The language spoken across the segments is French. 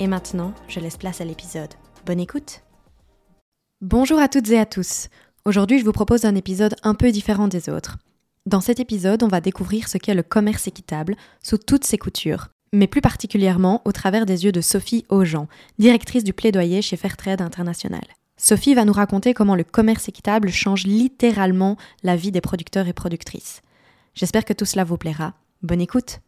Et maintenant, je laisse place à l'épisode. Bonne écoute Bonjour à toutes et à tous. Aujourd'hui, je vous propose un épisode un peu différent des autres. Dans cet épisode, on va découvrir ce qu'est le commerce équitable sous toutes ses coutures, mais plus particulièrement au travers des yeux de Sophie Aujean, directrice du plaidoyer chez Fairtrade International. Sophie va nous raconter comment le commerce équitable change littéralement la vie des producteurs et productrices. J'espère que tout cela vous plaira. Bonne écoute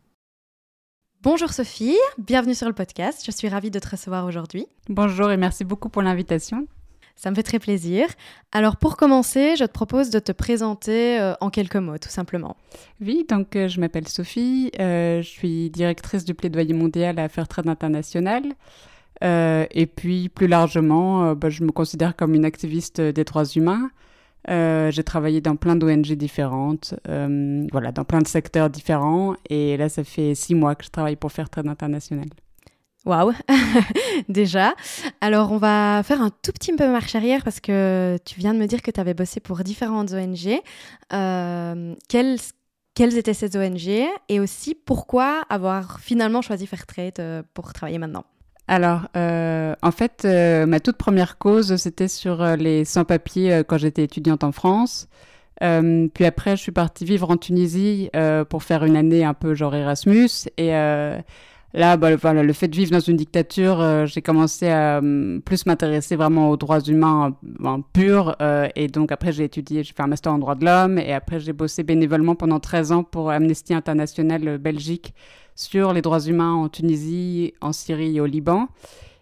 Bonjour Sophie, bienvenue sur le podcast. Je suis ravie de te recevoir aujourd'hui. Bonjour et merci beaucoup pour l'invitation. Ça me fait très plaisir. Alors pour commencer, je te propose de te présenter euh, en quelques mots, tout simplement. Oui, donc euh, je m'appelle Sophie, euh, je suis directrice du plaidoyer mondial à Fairtrade International. et puis plus largement, bah, je me considère comme une activiste des droits humains. Euh, j'ai travaillé dans plein d'ONG différentes, euh, voilà, dans plein de secteurs différents. Et là, ça fait six mois que je travaille pour faire Trade International. Waouh, déjà. Alors, on va faire un tout petit peu marche arrière parce que tu viens de me dire que tu avais bossé pour différentes ONG. Euh, quelles, quelles étaient ces ONG et aussi pourquoi avoir finalement choisi Fairtrade pour travailler maintenant? Alors, euh, en fait, euh, ma toute première cause, c'était sur euh, les sans-papiers quand j'étais étudiante en France. puis après, je suis partie vivre en Tunisie pour faire une année un peu genre Erasmus. Et là, bah, le fait de vivre dans une dictature, j'ai commencé à plus m'intéresser vraiment aux droits humains purs. et donc après, j'ai étudié, j'ai fait un master en droits de l'homme. Et après, j'ai bossé bénévolement pendant 13 ans pour Amnesty International Belgique sur les droits humains en Tunisie, en Syrie et au Liban.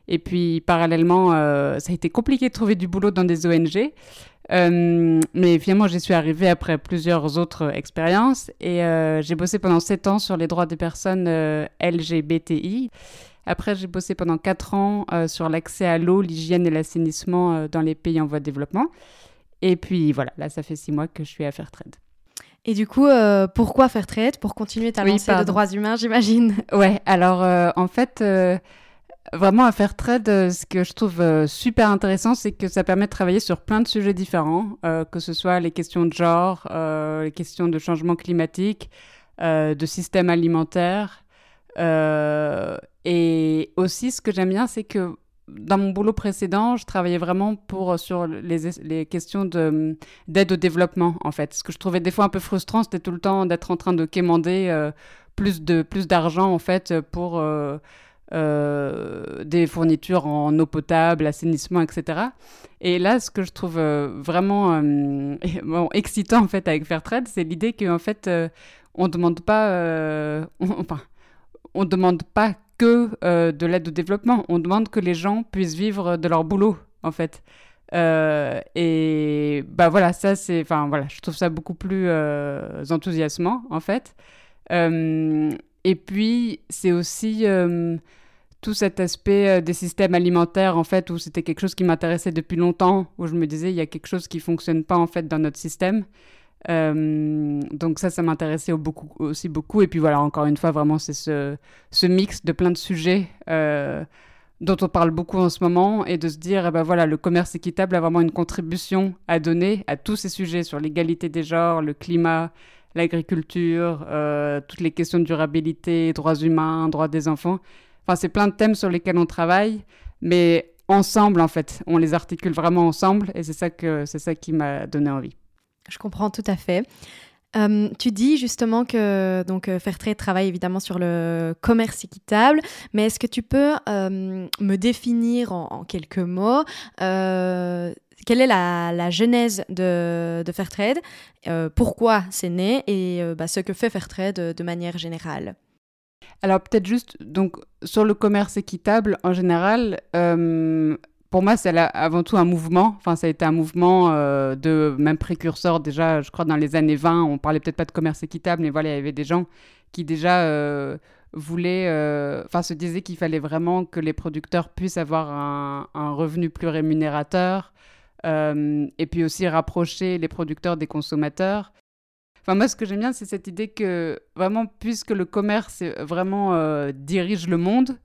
Et puis, parallèlement, euh, ça a été compliqué de trouver du boulot dans des ONG. Euh, mais finalement, j'y suis arrivée après plusieurs autres expériences. Et euh, j'ai bossé pendant sept ans sur les droits des personnes LGBTI. Après, j'ai bossé pendant quatre ans sur l'accès à l'eau, l'hygiène et l'assainissement dans les pays en voie de développement. Et puis voilà, là, ça fait six mois que je suis à Fairtrade. Et du coup, euh, pourquoi faire traite? Pour continuer ta lancée de droits humains, j'imagine. Ouais, alors euh, en fait, euh, vraiment à faire trade, ce que je trouve super intéressant, c'est que ça permet de travailler sur plein de sujets différents, que ce soit les questions de genre, les questions de changement climatique, de système alimentaire. et aussi, ce que j'aime bien, c'est que dans mon boulot précédent, je travaillais vraiment pour, euh, sur les, les questions d'aide au développement, en fait. Ce que je trouvais des fois un peu frustrant, c'était tout le temps d'être en train de quémander euh, plus de plus d'argent, en fait, pour euh, des fournitures en eau potable, assainissement, etc. Et là, ce que je trouve vraiment bon, excitant, en fait, avec Fairtrade, c'est l'idée qu'en fait, on demande pas... enfin, on demande pas que euh, de l'aide au développement. On demande que les gens puissent vivre de leur boulot, en fait. Euh, et bah voilà, ça c'est, enfin voilà, je trouve ça beaucoup plus euh, enthousiasmant en fait. et puis c'est aussi tout cet aspect des systèmes alimentaires en fait où c'était quelque chose qui m'intéressait depuis longtemps, où je me disais il y a quelque chose qui fonctionne pas en fait dans notre système. Euh, donc ça, ça m'intéressait aussi beaucoup. Et puis voilà, encore une fois, vraiment, c'est ce, mix de plein de sujets euh, dont on parle beaucoup en ce moment et de se dire, eh ben voilà, le commerce équitable a vraiment une contribution à donner à tous ces sujets sur l'égalité des genres, le climat, l'agriculture, euh, toutes les questions de durabilité, droits humains, droits des enfants. Enfin, c'est plein de thèmes sur lesquels on travaille, mais ensemble, en fait, on les articule vraiment ensemble et c'est ça, c'est ça qui m'a donné envie. Je comprends tout à fait. Euh, tu dis justement que donc euh, Fairtrade travaille évidemment sur le commerce équitable, mais est-ce que tu peux euh, me définir en, quelques mots quelle est la, genèse de, de Fairtrade, pourquoi c'est né et bah, ce que fait Fairtrade de manière générale? Alors peut-être juste donc sur le commerce équitable en général, pour moi, c'est avant tout un mouvement. Enfin, ça a été un mouvement euh, de même précurseur déjà, je crois, dans les années 20. On parlait peut-être pas de commerce équitable, mais voilà, il y avait des gens qui déjà euh, voulait, enfin se disait qu'il fallait vraiment que les producteurs puissent avoir un, un revenu plus rémunérateur, et puis aussi rapprocher les producteurs des consommateurs. Enfin, moi, ce que j'aime bien, c'est cette idée que vraiment, puisque le commerce vraiment euh, dirige le monde,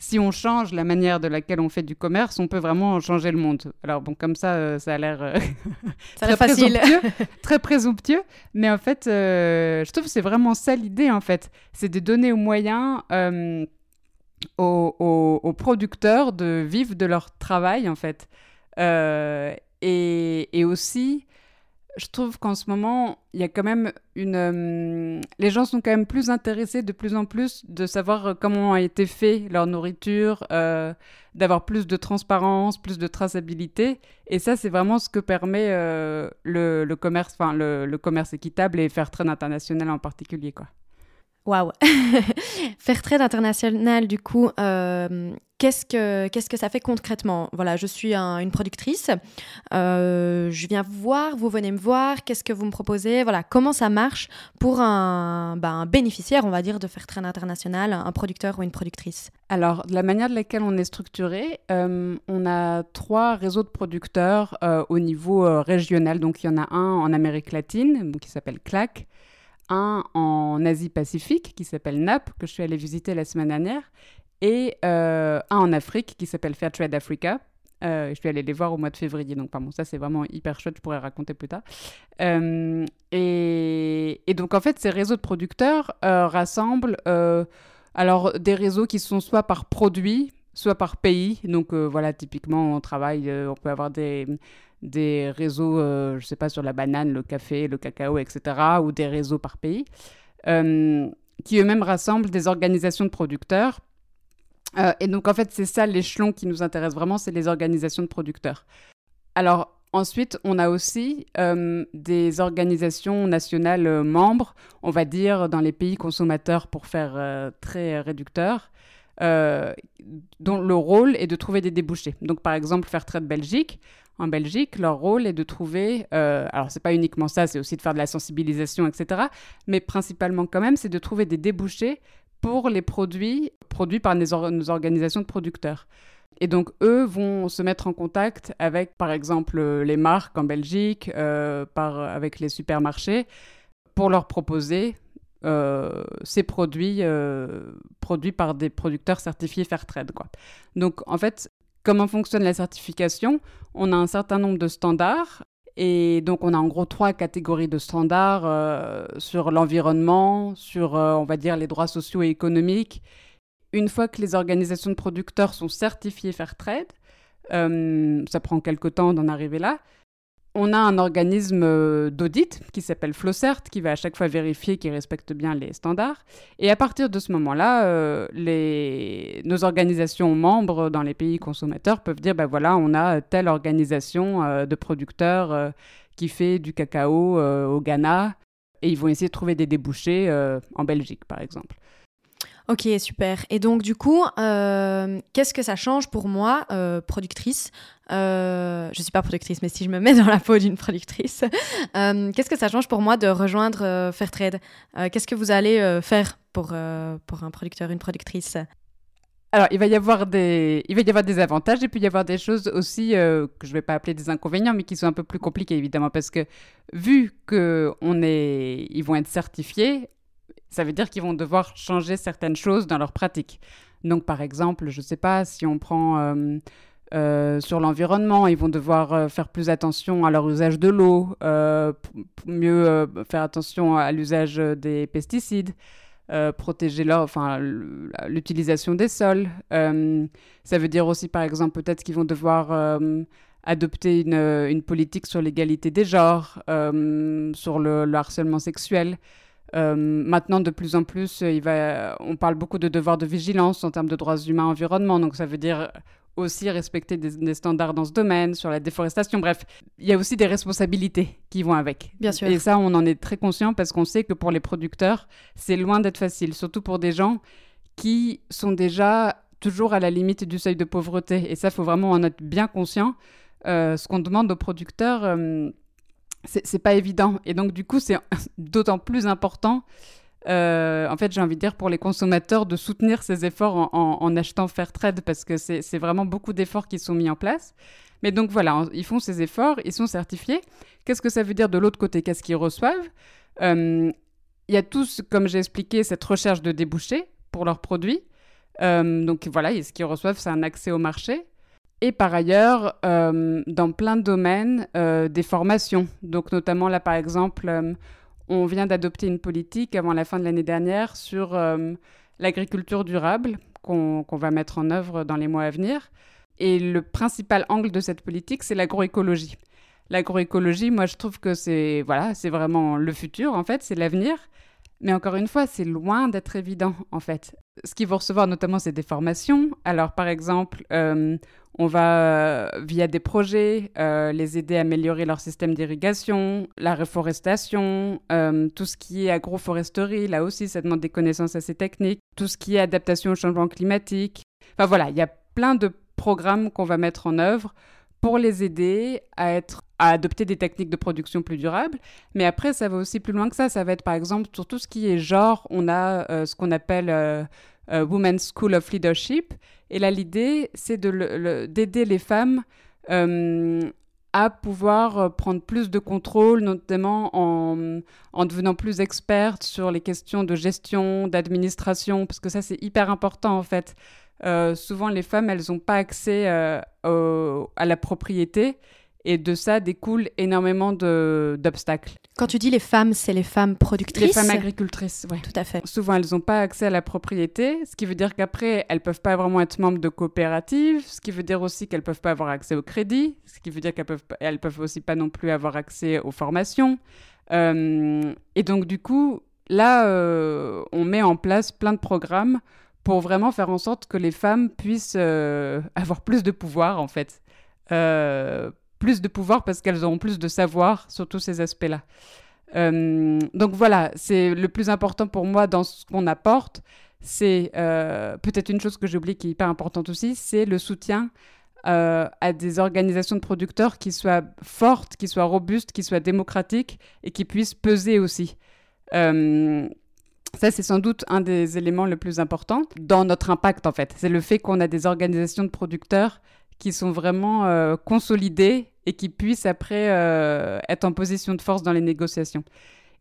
si on change la manière de laquelle on fait du commerce, on peut vraiment changer le monde. Alors bon, comme ça, euh, ça a l'air euh, très facile, très présomptueux, mais en fait, je trouve que c'est vraiment ça l'idée en fait, c'est de donner aux moyens aux, aux, producteurs de vivre de leur travail en fait, et, et, aussi je trouve qu'en ce moment, il y a quand même une. Euh, les gens sont quand même plus intéressés de plus en plus de savoir euh, comment a été fait leur nourriture, euh, d'avoir plus de transparence, plus de traçabilité. Et ça, c'est vraiment ce que permet le, commerce, enfin le, commerce équitable et faire trade international en particulier, quoi. Waouh Faire trade international, du coup, qu'est-ce que qu'est-ce que ça fait concrètement? Voilà, je suis une productrice, euh, je viens vous voir, vous venez me voir, qu'est-ce que vous me proposez? Voilà, comment ça marche pour un, ben, bénéficiaire, on va dire, de faire trade international, un producteur ou une productrice? Alors, la manière de laquelle on est structuré, euh, on a trois réseaux de producteurs au niveau régional. Donc, il y en a un en Amérique latine, qui s'appelle CLAC un en Asie-Pacifique qui s'appelle NAP, que je suis allée visiter la semaine dernière, et euh, un en Afrique qui s'appelle Fairtrade Africa. Euh, je suis allée les voir au mois de février, donc pardon, ça c'est vraiment hyper chouette, je pourrais raconter plus tard. Euh, et, donc en fait, ces réseaux de producteurs rassemblent alors des réseaux qui sont soit par produit, soit par pays. Donc voilà, typiquement, on travaille, on peut avoir des des réseaux, je ne sais pas, sur la banane, le café, le cacao, etc., ou des réseaux par pays, qui eux-mêmes rassemblent des organisations de producteurs. Euh, et donc, en fait, c'est ça l'échelon qui nous intéresse vraiment, c'est les organisations de producteurs. Alors, Ensuite, on a aussi des organisations nationales membres, on va dire dans les pays consommateurs pour faire très réducteur, dont le rôle est de trouver des débouchés. Donc, par exemple, Fairtrade Belgique, en Belgique, leur rôle est de trouver, euh, alors c'est pas uniquement ça, c'est aussi de faire de la sensibilisation, etc. Mais principalement quand même, c'est de trouver des débouchés pour les produits produits par nos, organisations de producteurs. Et donc, eux vont se mettre en contact avec, par exemple, les marques en Belgique, euh, avec les supermarchés, pour leur proposer euh, ces produits euh, produits par des producteurs certifiés Fairtrade. Donc, en fait, Comment fonctionne la certification? On a un certain nombre de standards. Et donc, on a en gros trois catégories de standards euh, sur l'environnement, sur, euh, on va dire, les droits sociaux et économiques. Une fois que les organisations de producteurs sont certifiées Fairtrade, euh, ça prend quelques temps d'en arriver là, on a un organisme euh, d'audit qui s'appelle Flowcert qui va à chaque fois vérifier qu'il respecte bien les standards. Et à partir de ce moment-là, euh, nos organisations membres dans les pays consommateurs peuvent dire, ben voilà, on a telle organisation de producteurs qui fait du cacao au Ghana, et ils vont essayer de trouver des débouchés en Belgique, par exemple. Ok, super. Et donc, du coup, euh, qu'est-ce que ça change pour moi, euh, productrice euh, Je ne suis pas productrice, mais si je me mets dans la peau d'une productrice, qu'est-ce que ça change pour moi de rejoindre Fairtrade Qu'est-ce que vous allez faire pour, pour un producteur, une productrice? Alors, il va y avoir des, il va y avoir des avantages et puis il y avoir des choses aussi que je ne vais pas appeler des inconvénients, mais qui sont un peu plus compliquées évidemment parce que vu que vont être certifiés, ça veut dire qu'ils vont devoir changer certaines choses dans leur pratique. Donc, par exemple, je ne sais pas si on prend euh, euh, sur l'environnement, ils vont devoir euh, faire plus attention à leur usage de l'eau, mieux faire attention à l'usage des pesticides. protéger l'utilisation des sols. ça veut dire aussi, par exemple, peut-être qu'ils vont devoir adopter une, politique sur l'égalité des genres, sur le, harcèlement sexuel. Euh, maintenant, de plus en plus, il va, on parle beaucoup de devoir de vigilance en termes de droits humains, environnement. Donc, ça veut dire aussi respecter des, standards dans ce domaine, sur la déforestation. Bref, il y a aussi des responsabilités qui vont avec. Bien sûr. Et ça, on en est très conscient parce qu'on sait que pour les producteurs, c'est loin d'être facile, surtout pour des gens qui sont déjà toujours à la limite du seuil de pauvreté. Et ça, il faut vraiment en être bien conscient. Euh, ce qu'on demande aux producteurs, euh, c'est pas évident. Et donc, du coup, c'est d'autant plus important en fait, j'ai envie de dire pour les consommateurs de soutenir ces efforts en, achetant Fairtrade parce que c'est vraiment beaucoup d'efforts qui sont mis en place. Mais donc voilà, ils font ces efforts, ils sont certifiés. Qu'est-ce que ça veut dire de l'autre côté? Qu'est-ce qu'ils reçoivent? Il y a tous, comme j'ai expliqué, cette recherche de débouchés pour leurs produits. donc voilà, ce qu'ils reçoivent, c'est un accès au marché. Et par ailleurs, euh, dans plein de domaines, euh, des formations. Donc notamment là, par exemple, euh, on vient d'adopter une politique avant la fin de l'année dernière sur l'agriculture durable qu'on va mettre en œuvre dans les mois à venir. Et le principal angle de cette politique, c'est l'agroécologie. L'agroécologie, moi, je trouve que c'est voilà, c'est vraiment le futur, en fait, c'est l'avenir. Mais encore une fois, c'est loin d'être évident, en fait. Ce qu'ils vont recevoir, notamment, c'est des formations. Alors, par exemple, on va, euh, via des projets, euh, les aider à améliorer leur système d'irrigation, la reforestation, euh, tout ce qui est agroforesterie, là aussi, ça demande des connaissances assez techniques, tout ce qui est adaptation au changement climatique. Enfin voilà, il y a plein de programmes qu'on va mettre en œuvre pour les aider à être à adopter des techniques de production plus durables. Mais après, ça va aussi plus loin que ça. Ça va être par exemple sur tout ce qui est genre, on a ce qu'on appelle Women's School of Leadership, et là, l'idée, c'est d'aider les femmes euh, à pouvoir euh, prendre plus de contrôle, notamment en, en, devenant plus expertes sur les questions de gestion, d'administration, parce que ça, c'est hyper important en fait. Euh, souvent, les femmes, elles n'ont pas accès à la propriété et de ça découle énormément d'obstacles. Quand tu dis les femmes, c'est les femmes productrices Les femmes agricultrices, oui. Tout à fait. Souvent, elles n'ont pas accès à la propriété, ce qui veut dire qu'après, elles ne peuvent pas vraiment être membres de coopératives, ce qui veut dire aussi qu'elles ne peuvent pas avoir accès au crédit, ce qui veut dire qu'elles peuvent, elles peuvent aussi pas non plus avoir accès aux formations. Euh, et donc, du coup, là, euh, on met en place plein de programmes pour vraiment faire en sorte que les femmes puissent euh, avoir plus de pouvoir, en fait. Euh, plus de pouvoir parce qu'elles auront plus de savoir sur tous ces aspects-là. Euh, donc voilà, c'est le plus important pour moi dans ce qu'on apporte. C'est euh, peut-être une chose que j'ai oubliée qui est hyper importante aussi, c'est le soutien euh, à des organisations de producteurs qui soient fortes, qui soient robustes, qui soient démocratiques et qui puissent peser aussi. ça, c'est sans doute un des éléments les plus importants dans notre impact, en fait. C'est le fait qu'on a des organisations de producteurs qui sont vraiment consolidées et qui puissent après euh, être en position de force dans les négociations.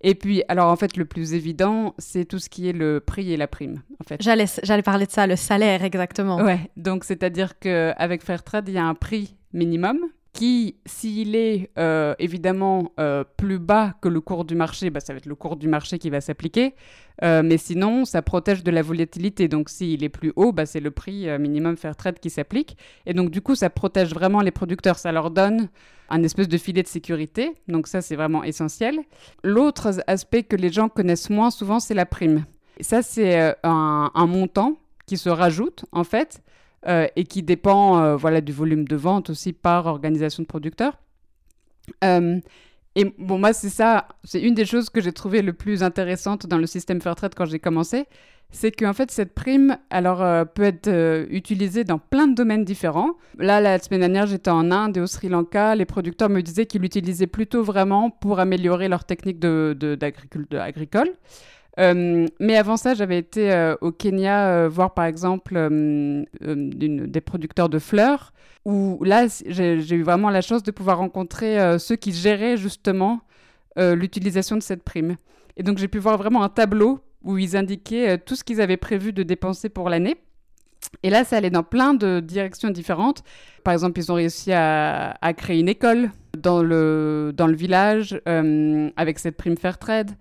Et puis, alors en fait, le plus évident, c'est tout ce qui est le prix et la prime. En fait. J'allais, j'allais parler de ça, le salaire exactement. Ouais, donc c'est-à-dire qu'avec Fairtrade, il y a un prix minimum qui, s'il est euh, évidemment euh, plus bas que le cours du marché, bah, ça va être le cours du marché qui va s'appliquer. Euh, mais sinon, ça protège de la volatilité. Donc, s'il est plus haut, bah, c'est le prix minimum fair trade qui s'applique. Et donc, du coup, ça protège vraiment les producteurs. Ça leur donne un espèce de filet de sécurité. Donc, ça, c'est vraiment essentiel. L'autre aspect que les gens connaissent moins souvent, c'est la prime. ça, c'est un, un montant qui se rajoute, en fait, euh, et qui dépend euh, voilà, du volume de vente aussi par organisation de producteurs. Euh, et bon, moi, c'est ça, c'est une des choses que j'ai trouvé le plus intéressante dans le système Fairtrade quand j'ai commencé, c'est qu'en fait, cette prime, alors, peut être utilisée dans plein de domaines différents. Là, la semaine dernière, j'étais en Inde et au Sri Lanka. Les producteurs me disaient qu'ils l'utilisaient plutôt vraiment pour améliorer leur technique de, de, agricole. Euh, mais avant ça, j'avais été euh, au Kenya euh, voir par exemple des producteurs de fleurs, où là, j'ai eu vraiment la chance de pouvoir rencontrer ceux qui géraient justement l'utilisation de cette prime. Et donc j'ai pu voir vraiment un tableau où ils indiquaient tout ce qu'ils avaient prévu de dépenser pour l'année. Et là, ça allait dans plein de directions différentes. Par exemple, ils ont réussi à, à créer une école dans le, dans le village avec cette prime Fairtrade.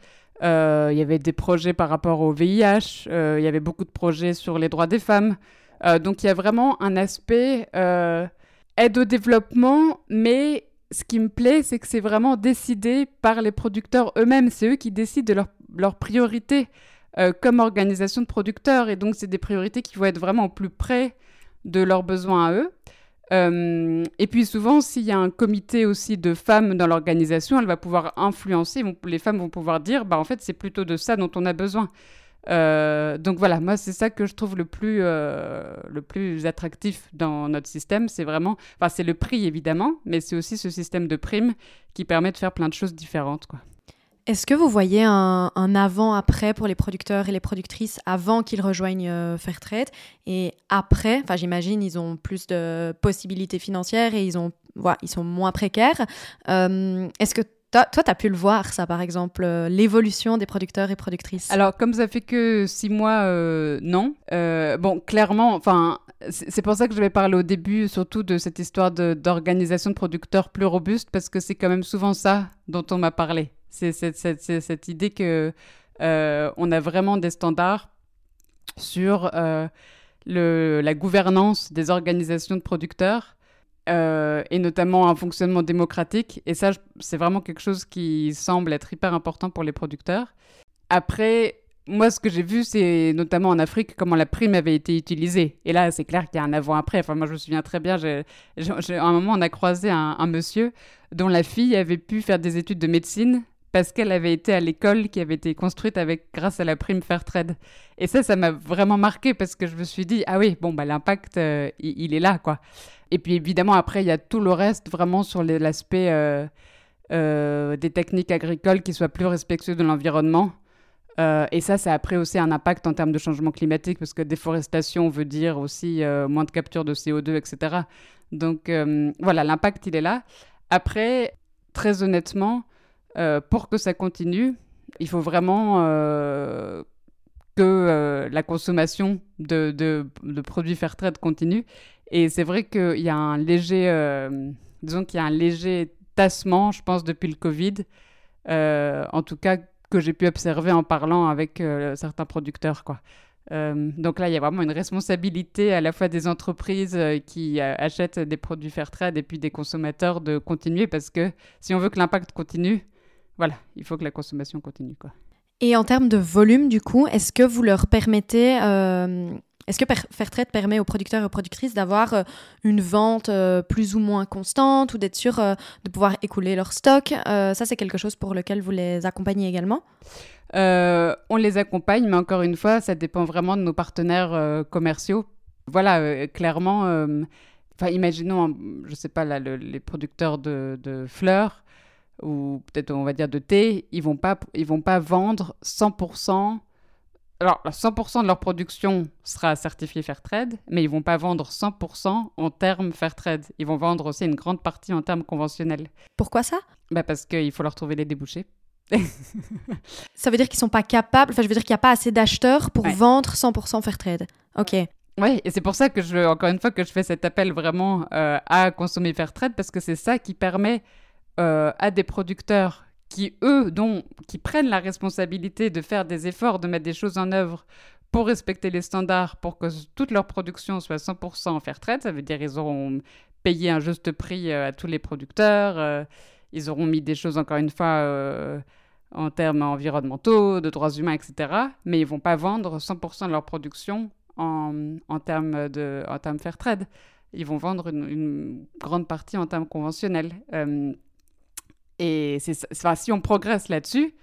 Euh, il y avait des projets par rapport au VIH, euh, il y avait beaucoup de projets sur les droits des femmes. Euh, donc il y a vraiment un aspect aide au développement, mais ce qui me plaît, c'est que c'est vraiment décidé par les producteurs eux-mêmes. C'est eux qui décident de leurs priorités comme organisation de producteurs. Et donc, c'est des priorités qui vont être vraiment au plus près de leurs besoins à eux. Euh, et puis souvent, s'il y a un comité aussi de femmes dans l'organisation, elle va pouvoir influencer, les femmes vont pouvoir dire, bah en fait, c'est plutôt de ça dont on a besoin. Euh, donc voilà, moi c'est ça que je trouve le plus, euh, le plus attractif dans notre système, c'est vraiment, enfin c'est le prix évidemment, mais c'est aussi ce système de primes qui permet de faire plein de choses différentes. Quoi. Est-ce que vous voyez un, avant-après pour les producteurs et les productrices avant qu'ils rejoignent euh, Fairtrade et après Enfin, j'imagine ils ont plus de possibilités financières et ils, ont, voilà, ils sont moins précaires. Euh, est-ce que toi, tu as pu le voir, ça, par exemple, euh, l'évolution des producteurs et productrices? Alors, comme ça fait que six mois, non. bon, clairement, enfin, c'est pour ça que je vais parler au début, surtout de cette histoire d'organisation de, de producteurs plus robuste, parce que c'est quand même souvent ça dont on m'a parlé. C'est cette, idée que euh, on a vraiment des standards sur euh, le, la gouvernance des organisations de producteurs euh, et notamment un fonctionnement démocratique. Et ça, c'est vraiment quelque chose qui semble être hyper important pour les producteurs. Après, moi, ce que j'ai vu, c'est notamment en Afrique comment la prime avait été utilisée. Et là, c'est clair qu'il y a un avant-après. Enfin, moi, je me souviens très bien. J'ai, à un moment, on a croisé un, monsieur dont la fille avait pu faire des études de médecine parce qu'elle avait été à l'école qui avait été construite avec grâce à la prime Fairtrade. Et ça, ça m'a vraiment marqué parce que je me suis dit ah oui bon bah l'impact euh, il, est là quoi. Et puis évidemment après il y a tout le reste vraiment sur l'aspect euh, euh, des techniques agricoles qui soient plus respectueuses de l'environnement. et ça, ça a après aussi un impact en termes de changement climatique parce que déforestation veut dire aussi moins de capture de CO2, etc. Donc voilà, l'impact il est là. Après, très honnêtement, euh, pour que ça continue, il faut vraiment euh, que euh, la consommation de, de, de produits Fairtrade continue. Et c'est vrai qu'il y a un léger, disons qu'il y a un léger tassement, je pense, depuis le Covid. en tout cas, que j'ai pu observer en parlant avec certains producteurs, donc là, il y a vraiment une responsabilité à la fois des entreprises qui achètent des produits Fairtrade et puis des consommateurs de continuer parce que si on veut que l'impact continue, voilà, il faut que la consommation continue. Quoi. Et en termes de volume, du coup, est-ce que vous leur permettez, euh, est-ce que Fairtrade permet aux producteurs et aux productrices d'avoir euh, une vente euh, plus ou moins constante ou d'être sûr de pouvoir écouler leur stock Ça, c'est quelque chose pour lequel vous les accompagnez également? On les accompagne, mais encore une fois, ça dépend vraiment de nos partenaires commerciaux. Voilà, clairement, imaginons, je ne sais pas, là, les producteurs de, de fleurs ou peut-être on va dire de thé, ils vont pas, ils vont pas vendre 100%. Alors, 100% de leur production sera certifiée Fairtrade, mais ils vont pas vendre 100% en termes Fairtrade. Ils vont vendre aussi une grande partie en termes conventionnels. Pourquoi ça? Bah Parce qu'il faut leur trouver les débouchés. ça veut dire qu'ils sont pas capables, enfin je veux dire qu'il n'y a pas assez d'acheteurs pour vendre 100% Fairtrade. Ok. Oui, et c'est pour ça que je, encore une fois, que je fais cet appel vraiment euh, à consommer Fairtrade, parce que c'est ça qui permet euh, à des producteurs qui, eux, dont, qui prennent la responsabilité de faire des efforts, de mettre des choses en œuvre pour respecter les standards, pour que toute leur production soit 100% en fair trade. Ça veut dire qu'ils auront payé un juste prix euh, à tous les producteurs, euh, ils auront mis des choses, encore une fois, en termes environnementaux, de droits humains, etc. Mais ils vont pas vendre 100% de leur production en termes de en termes fair trade. Ils vont vendre une, grande partie en termes conventionnels. Et si on progresse là-dessus,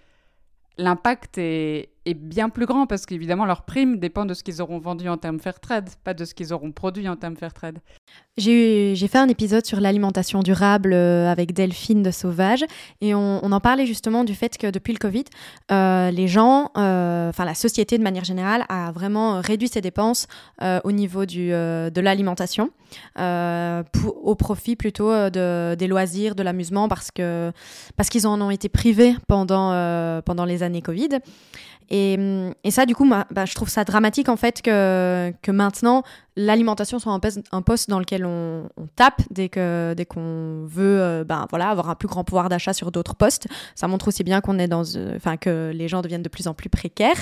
l'impact est, est, bien plus grand parce qu'évidemment, leur prime dépend de ce qu'ils auront vendu en termes fair trade, pas de ce qu'ils auront produit en termes fair trade. J'ai fait un épisode sur l'alimentation durable euh, avec Delphine de Sauvage et on, en parlait justement du fait que depuis le Covid, euh, les gens, euh, enfin la société de manière générale, a vraiment réduit ses dépenses au niveau du, de l'alimentation au profit plutôt de, des loisirs, de l'amusement parce que parce qu'ils en ont été privés pendant, pendant les années Covid. Et, et, ça, du coup, bah, je trouve ça dramatique en fait que, que maintenant l'alimentation soit un poste, dans lequel on, tape dès dès qu'on veut euh, ben voilà avoir un plus grand pouvoir d'achat sur d'autres postes. Ça montre aussi bien qu'on est dans euh, que les gens deviennent de plus en plus précaires.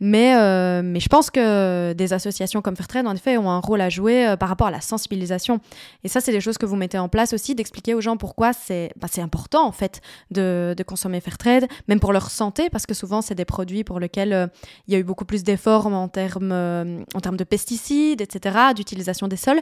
Mais euh, mais je pense que des associations comme Fairtrade en effet ont un rôle à jouer par rapport à la sensibilisation. Et ça c'est des choses que vous mettez en place aussi d'expliquer aux gens pourquoi c'est c'est important en fait de, de consommer Fairtrade même pour leur santé parce que souvent c'est des produits pour lesquels il y a eu beaucoup plus d'efforts en en termes de pesticides etc d'utilisation des sols.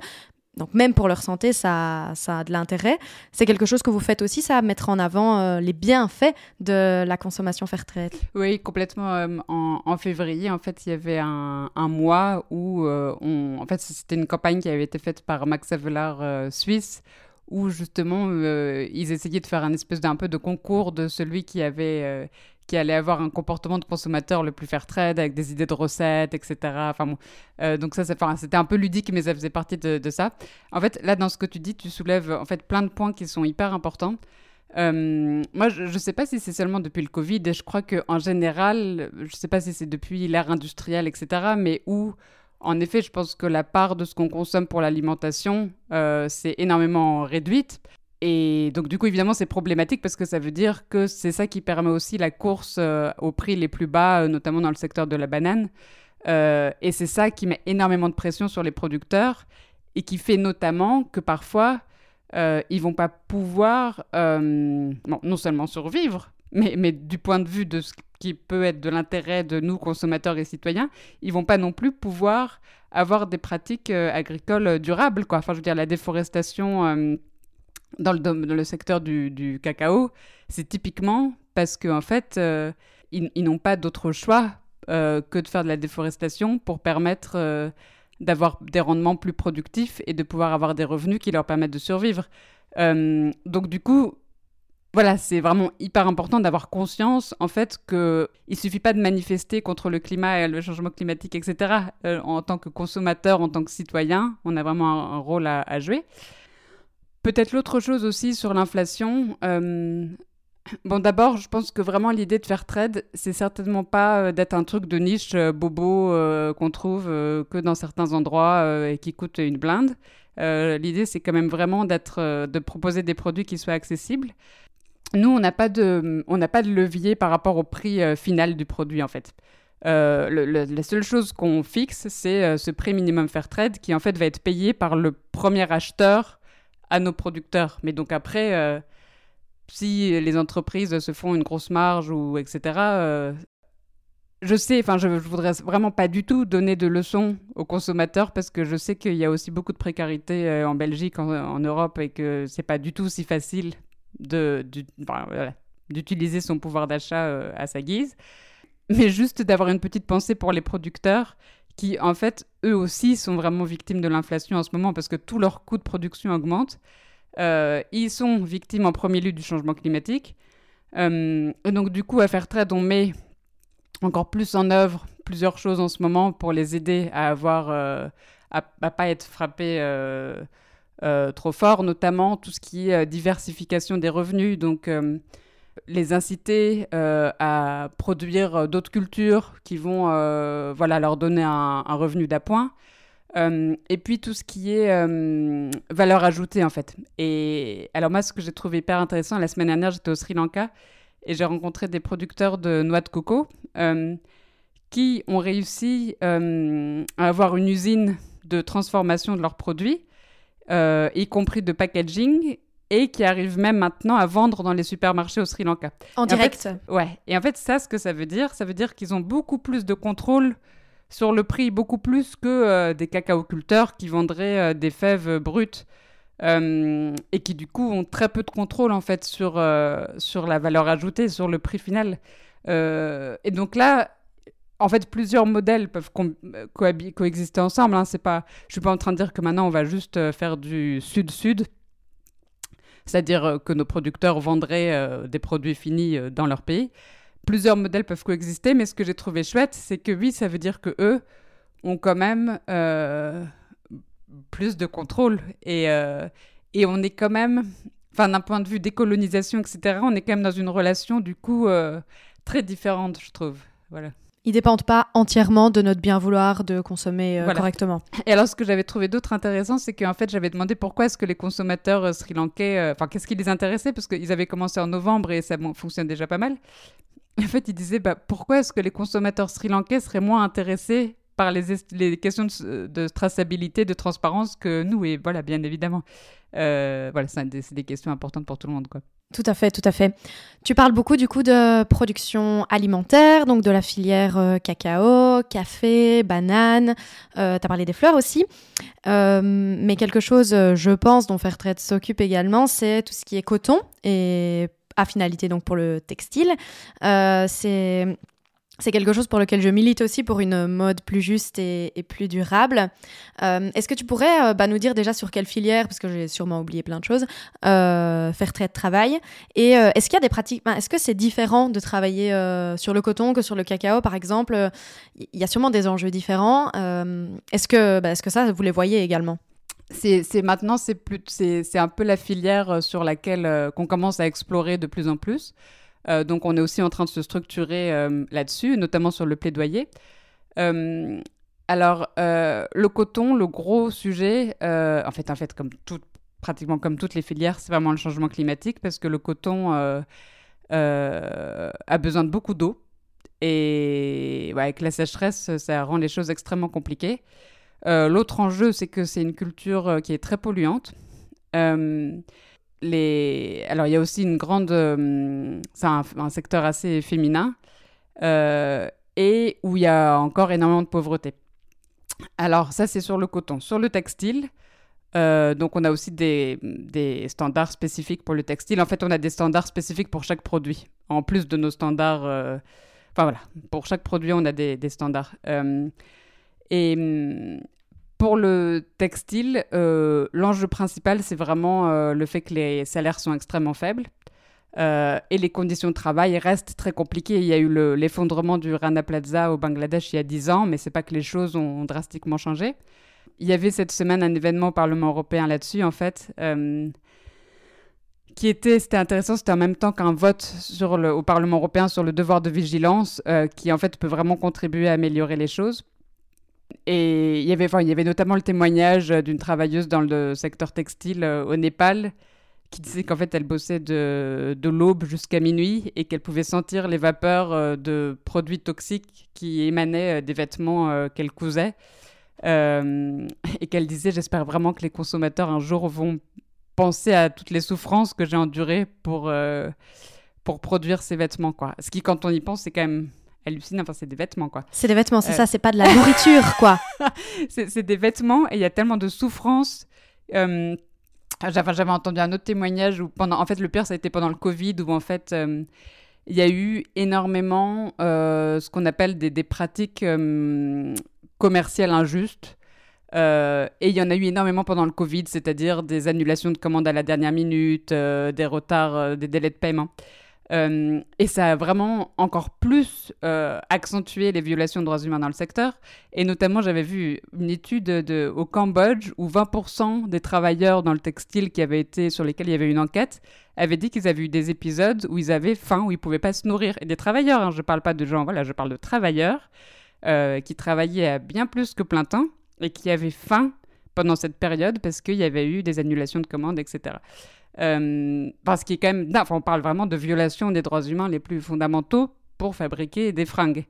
Donc même pour leur santé, ça, ça a de l'intérêt. C'est quelque chose que vous faites aussi, ça, mettre en avant euh, les bienfaits de la consommation fair trade. Oui, complètement. Euh, en, février, en fait, il y avait un, mois où euh, en fait, c'était une campagne qui avait été faite par Max Avelar Suisse, où justement ils essayaient de faire un espèce d'un peu de concours de celui qui avait qui allait avoir un comportement de consommateur le plus fair trade avec des idées de recettes, etc. Enfin euh, donc ça, c'était un peu ludique, mais ça faisait partie de, ça. En fait, là, dans ce que tu dis, tu soulèves en fait plein de points qui sont hyper importants. Euh, moi, je ne sais pas si c'est seulement depuis le Covid, et je crois qu'en général, je ne sais pas si c'est depuis l'ère industrielle, etc., mais où, en effet, je pense que la part de ce qu'on consomme pour l'alimentation euh, s'est énormément réduite. Et donc, du coup, évidemment, c'est problématique parce que ça veut dire que c'est ça qui permet aussi la course euh, aux prix les plus bas, euh, notamment dans le secteur de la banane. Euh, et c'est ça qui met énormément de pression sur les producteurs et qui fait notamment que parfois, ils vont pas pouvoir non seulement survivre, mais, mais, du point de vue de ce qui peut être de l'intérêt de nous, consommateurs et citoyens, ils vont pas non plus pouvoir avoir des pratiques agricoles durables. Quoi. Enfin, je veux dire, la déforestation dans le, secteur du, cacao, c'est typiquement parce qu'en en fait, euh, ils, n'ont pas d'autre choix euh, que de faire de la déforestation pour permettre euh, d'avoir des rendements plus productifs et de pouvoir avoir des revenus qui leur permettent de survivre. donc du coup, voilà, c'est vraiment hyper important d'avoir conscience en fait que il suffit pas de manifester contre le climat et le changement climatique, etc. en tant que consommateur, en tant que citoyen, on a vraiment un, rôle à jouer. Peut-être l'autre chose aussi sur l'inflation. Euh, bon, d'abord, je pense que vraiment l'idée de faire trade, c'est certainement pas euh, d'être un truc de niche euh, bobo qu'on trouve que dans certains endroits et qui coûte une blinde. l'idée, c'est quand même vraiment d'être, de proposer des produits qui soient accessibles. Nous, on n'a pas de, pas de levier par rapport au prix final du produit en fait. la seule chose qu'on fixe, c'est ce prix minimum fair trade qui en fait va être payé par le premier acheteur à nos producteurs. Mais donc après, euh, si les entreprises se font une grosse marge ou etc. Euh, je sais, enfin, je, voudrais vraiment pas du tout donner de leçons aux consommateurs parce que je sais qu'il y a aussi beaucoup de précarité euh, en Belgique, en, Europe, et que c'est pas du tout si facile de, d'utiliser son pouvoir d'achat à sa guise. Mais juste d'avoir une petite pensée pour les producteurs qui en fait, eux aussi, sont vraiment victimes de l'inflation en ce moment parce que tous leurs coûts de production augmentent. Euh, ils sont victimes en premier lieu du changement climatique. Euh, et donc, du coup, à faire trade, on met encore plus en œuvre plusieurs choses en ce moment pour les aider à avoir, euh, à, pas être frappés trop fort, notamment tout ce qui est diversification des revenus. Donc, les inciter euh, à produire d'autres cultures qui vont euh, voilà, leur donner un, revenu d'appoint. Euh, et puis tout ce qui est valeur ajoutée en fait. Et alors moi ce que j'ai trouvé hyper intéressant, la semaine dernière j'étais au Sri Lanka et j'ai rencontré des producteurs de noix de coco qui ont réussi à avoir une usine de transformation de leurs produits, y compris de packaging, et qui arrivent même maintenant à vendre dans les supermarchés au Sri Lanka. En direct Ouais. Et en fait, ça, ce que ça veut dire, ça veut dire qu'ils ont beaucoup plus de contrôle sur le prix, beaucoup plus que euh, des cacaoculteurs qui vendraient euh, des fèves brutes. Euh, et qui du coup ont très peu de contrôle en fait sur, sur la valeur ajoutée, sur le prix final. et donc là, en fait, plusieurs modèles peuvent coexister ensemble. Hein. C'est pas, je suis pas en train de dire que maintenant on va juste faire du sud-sud c'est-à-dire euh, que nos producteurs vendraient euh, des produits finis euh, dans leur pays. Plusieurs modèles peuvent coexister, mais ce que j'ai trouvé chouette, c'est que oui, ça veut dire que eux ont quand même plus de contrôle et, et on est quand même, enfin d'un point de vue décolonisation, etc., on est quand même dans une relation du coup très différente, je trouve. Voilà. Ils dépendent pas entièrement de notre bien vouloir de consommer euh, correctement. Et alors, ce que j'avais trouvé d'autre intéressant, c'est qu'en fait, j'avais demandé pourquoi est-ce que les consommateurs euh, sri-lankais, euh, enfin, qu'est-ce qui les intéressait, parce qu'ils avaient commencé en novembre et ça fonctionne déjà pas mal. En fait, ils disaient, bah, pourquoi est-ce que les consommateurs sri-lankais seraient moins intéressés par les, les questions de, traçabilité, de transparence que nous, et voilà, bien évidemment. voilà, c'est des, des questions importantes pour tout le monde, quoi. Tout à fait, tout à fait. Tu parles beaucoup du coup de production alimentaire, donc de la filière euh, cacao, café, banane. Euh, tu as parlé des fleurs aussi. Euh, mais quelque chose, je pense, dont Fairtrade s'occupe également, c'est tout ce qui est coton et à finalité donc pour le textile. c'est c'est quelque chose pour lequel je milite aussi pour une mode plus juste et, plus durable. Euh, est-ce que tu pourrais euh, bah, nous dire déjà sur quelle filière, parce que j'ai sûrement oublié plein de choses, euh, faire très de travail? Et est-ce qu'il y a des pratiques Est-ce que c'est différent de travailler sur le coton que sur le cacao, par exemple? Il y a sûrement des enjeux différents. est-ce que, bah, est-ce que ça, vous les voyez également? C'est maintenant c'est un peu la filière sur laquelle qu'on commence à explorer de plus en plus. Euh, donc on est aussi en train de se structurer euh, là-dessus, notamment sur le plaidoyer. Euh, alors le coton, le gros sujet, en fait, en fait comme pratiquement comme toutes les filières, c'est vraiment le changement climatique parce que le coton a besoin de beaucoup d'eau. Et avec la sécheresse, ça rend les choses extrêmement compliquées. L'autre enjeu, c'est que c'est une culture qui est très polluante Alors, il y a aussi une grande. Euh, c'est un, secteur assez féminin euh, et où il y a encore énormément de pauvreté. Alors, ça, c'est sur le coton. Sur le textile, euh, donc on a aussi des, standards spécifiques pour le textile. En fait, on a des standards spécifiques pour chaque produit, en plus de nos standards. Enfin voilà, pour chaque produit, on a des, standards. et pour le textile, euh, l'enjeu principal, c'est vraiment euh, le fait que les salaires sont extrêmement faibles. Euh, et les conditions de travail restent très compliquées. Il y a eu l'effondrement du Rana Plaza au Bangladesh il y a 10 ans, mais c'est pas que les choses ont drastiquement changé. Il y avait cette semaine un événement au Parlement européen là-dessus, en fait, qui était, c'était intéressant, c'était en même temps qu'un vote au Parlement européen sur le devoir de vigilance, qui en fait peut vraiment contribuer à améliorer les choses. Et il y avait, il y avait notamment le témoignage d'une travailleuse dans le secteur textile euh, au Népal qui disait qu'en fait elle bossait de, l'aube jusqu'à minuit et qu'elle pouvait sentir les vapeurs euh, de produits toxiques qui émanaient euh, des vêtements qu'elle cousait. et qu'elle disait j'espère vraiment que les consommateurs un jour vont penser à toutes les souffrances que j'ai endurées pour, pour produire ces vêtements. Quoi. Ce qui, quand on y pense, c'est quand même hallucinant. Enfin, c'est des vêtements, quoi. C'est des vêtements, c'est ça, c'est pas de la nourriture, quoi. c'est des vêtements et il y a tellement de souffrance. Euh, J'avais entendu un autre témoignage où, pendant, en fait, le pire, ça a été pendant le Covid, où en fait, euh, il y a eu énormément euh, ce qu'on appelle des, des pratiques euh, commerciales injustes. et il y en a eu énormément pendant le Covid, c'est-à-dire des annulations de commandes à la dernière minute, des retards, des délais de paiement. Euh, et ça a vraiment encore plus euh, accentué les violations de droits humains dans le secteur. Et notamment, j'avais vu une étude de, au Cambodge où 20% des travailleurs dans le textile qui avaient été, sur lesquels il y avait une enquête avaient dit qu'ils avaient eu des épisodes où ils avaient faim, où ils ne pouvaient pas se nourrir. Et des travailleurs, hein, je ne parle pas de gens, voilà, je parle de travailleurs euh, qui travaillaient à bien plus que plein temps et qui avaient faim pendant cette période parce qu'il y avait eu des annulations de commandes, etc. Euh, parce qu'il est quand même, enfin, on parle vraiment de violation des droits humains les plus fondamentaux pour fabriquer des fringues.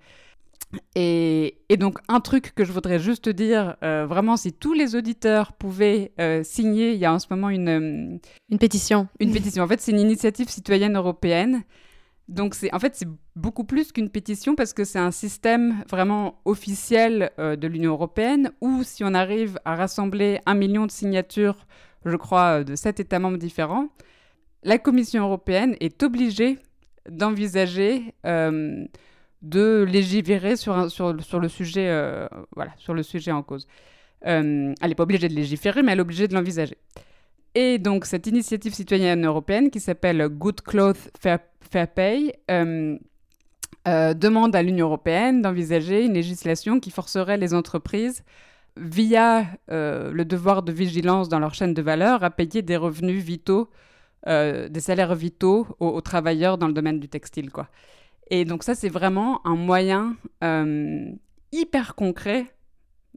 Et, donc, un truc que je voudrais juste dire, euh, vraiment, si tous les auditeurs pouvaient euh, signer, il y a en ce moment une... une pétition. Une pétition. En fait, c'est une initiative citoyenne européenne. Donc, c'est en fait, c'est beaucoup plus qu'une pétition parce que c'est un système vraiment officiel de l'Union européenne où, si on arrive à rassembler un million de signatures je crois, euh, de sept États membres différents, la Commission européenne est obligée d'envisager euh, de légiférer sur, sur, sur le sujet, euh, voilà, sur le sujet en cause. elle n'est pas obligée de légiférer, mais elle est obligée de l'envisager. Et donc, cette initiative citoyenne européenne qui s'appelle Good Clothes Fair, Fair Pay demande à l'Union européenne d'envisager une législation qui forcerait les entreprises via euh, le devoir de vigilance dans leur chaîne de valeur, à payer des revenus vitaux, euh, des salaires vitaux aux, travailleurs dans le domaine du textile. Quoi. Et donc ça, c'est vraiment un moyen euh, hyper concret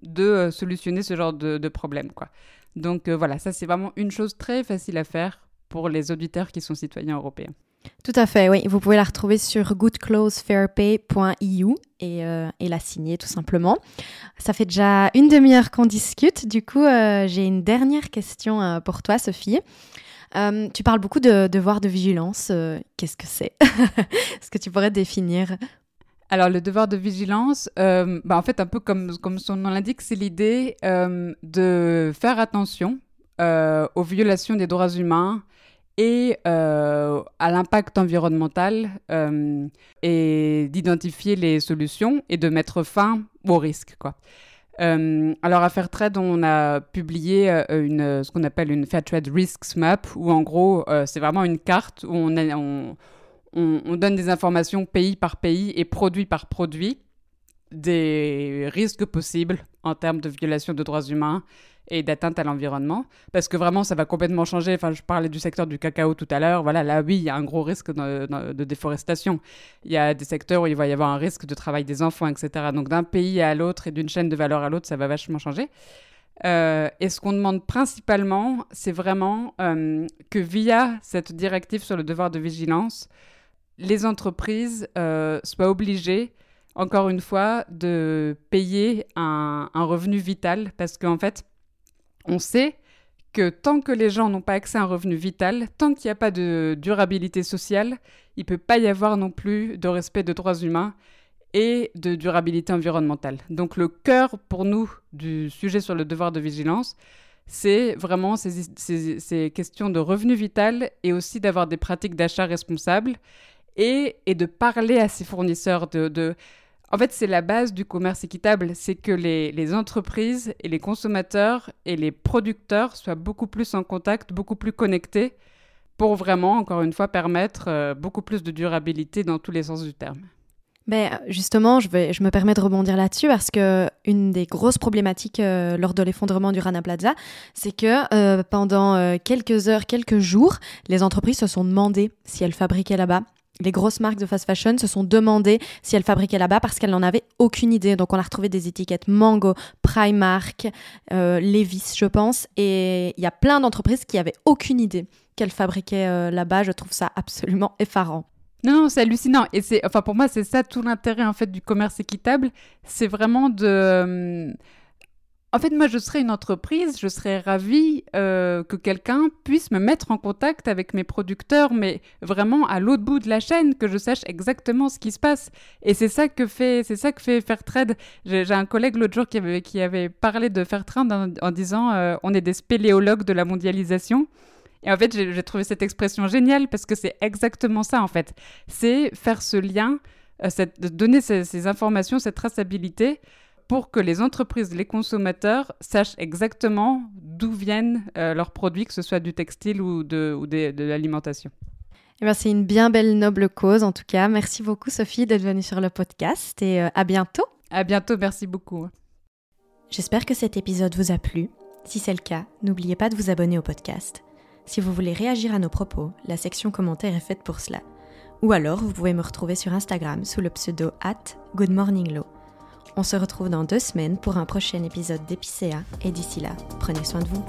de solutionner ce genre de, de problème. Quoi. Donc voilà, ça, c'est vraiment une chose très facile à faire pour les auditeurs qui sont citoyens européens. Tout à fait, oui. Vous pouvez la retrouver sur goodclothesfairpay.eu et, euh, et la signer tout simplement. Ça fait déjà une demi-heure qu'on discute. Du coup, euh, j'ai une dernière question euh, pour toi, Sophie. tu parles beaucoup de devoir de vigilance. Qu'est-ce que c'est? Est-ce que tu pourrais définir? Alors, le devoir de vigilance, bah, en fait, un peu comme son nom l'indique, c'est l'idée de faire attention aux violations des droits humains et à l'impact environnemental et d'identifier les solutions et de mettre fin aux risques. Quoi. alors à Fairtrade, on a publié ce qu'on appelle une Fairtrade Risks Map, où en gros, c'est vraiment une carte où on, donne des informations pays par pays et produit par produit des risques possibles en termes de violation de droits humains et d'atteinte à l'environnement, parce que vraiment, ça va complètement changer. Enfin, je parlais du secteur du cacao tout à l'heure. Voilà, là, oui, il y a un gros risque de, déforestation. Il y a des secteurs où il va y avoir un risque de travail des enfants, etc. Donc, d'un pays à l'autre et d'une chaîne de valeur à l'autre, ça va vachement changer. Euh, et ce qu'on demande principalement, c'est vraiment euh, que via cette directive sur le devoir de vigilance, les entreprises euh, soient obligées, encore une fois, de payer un, revenu vital parce qu'en fait, on sait que tant que les gens n'ont pas accès à un revenu vital, tant qu'il n'y a pas de durabilité sociale, il ne peut pas y avoir non plus de respect de droits humains et de durabilité environnementale. Donc le cœur pour nous du sujet sur le devoir de vigilance, c'est vraiment ces, questions de revenu vital et aussi d'avoir des pratiques d'achat responsables et, de parler à ses fournisseurs. De, En fait, c'est la base du commerce équitable, c'est que les, entreprises et les consommateurs et les producteurs soient beaucoup plus en contact, beaucoup plus connectés pour vraiment, encore une fois, permettre euh, beaucoup plus de durabilité dans tous les sens du terme. Ben, justement, je, me permets de rebondir là-dessus parce que une des grosses problématiques euh, lors de l'effondrement du Rana Plaza, c'est que euh, pendant quelques heures, quelques jours, les entreprises se sont demandé si elles fabriquaient là-bas, les grosses marques de fast fashion se sont demandées si elles fabriquaient là-bas parce qu'elles n'en avaient aucune idée. Donc on a retrouvé des étiquettes Mango, Primark, euh, Levis, je pense. Et il y a plein d'entreprises qui avaient aucune idée qu'elles fabriquaient euh, là-bas. Je trouve ça absolument effarant. Non, non c'est hallucinant. Et c'est, enfin, pour moi, c'est ça tout l'intérêt en fait du commerce équitable. C'est vraiment de en fait, moi, je serais une entreprise, je serais ravie euh, que quelqu'un puisse me mettre en contact avec mes producteurs, mais vraiment à l'autre bout de la chaîne, que je sache exactement ce qui se passe. Et c'est ça que fait, c'est ça que fait Fairtrade. J'ai un collègue l'autre jour qui avait, parlé de Fairtrade en, en disant euh, on est des spéléologues de la mondialisation. Et en fait, j'ai trouvé cette expression géniale parce que c'est exactement ça, en fait. C'est faire ce lien, euh, donner ces informations, cette traçabilité pour que les entreprises, les consommateurs sachent exactement d'où viennent euh, leurs produits, que ce soit du textile ou de, ou de, l'alimentation. Eh c'est une bien belle, noble cause en tout cas. Merci beaucoup Sophie d'être venue sur le podcast et euh, à bientôt. À bientôt, merci beaucoup. J'espère que cet épisode vous a plu. Si c'est le cas, n'oubliez pas de vous abonner au podcast. Si vous voulez réagir à nos propos, la section commentaires est faite pour cela. Ou alors, vous pouvez me retrouver sur Instagram sous le pseudo at goodmorninglow. On se retrouve dans deux semaines pour un prochain épisode d'Épicéa et d'ici là, prenez soin de vous.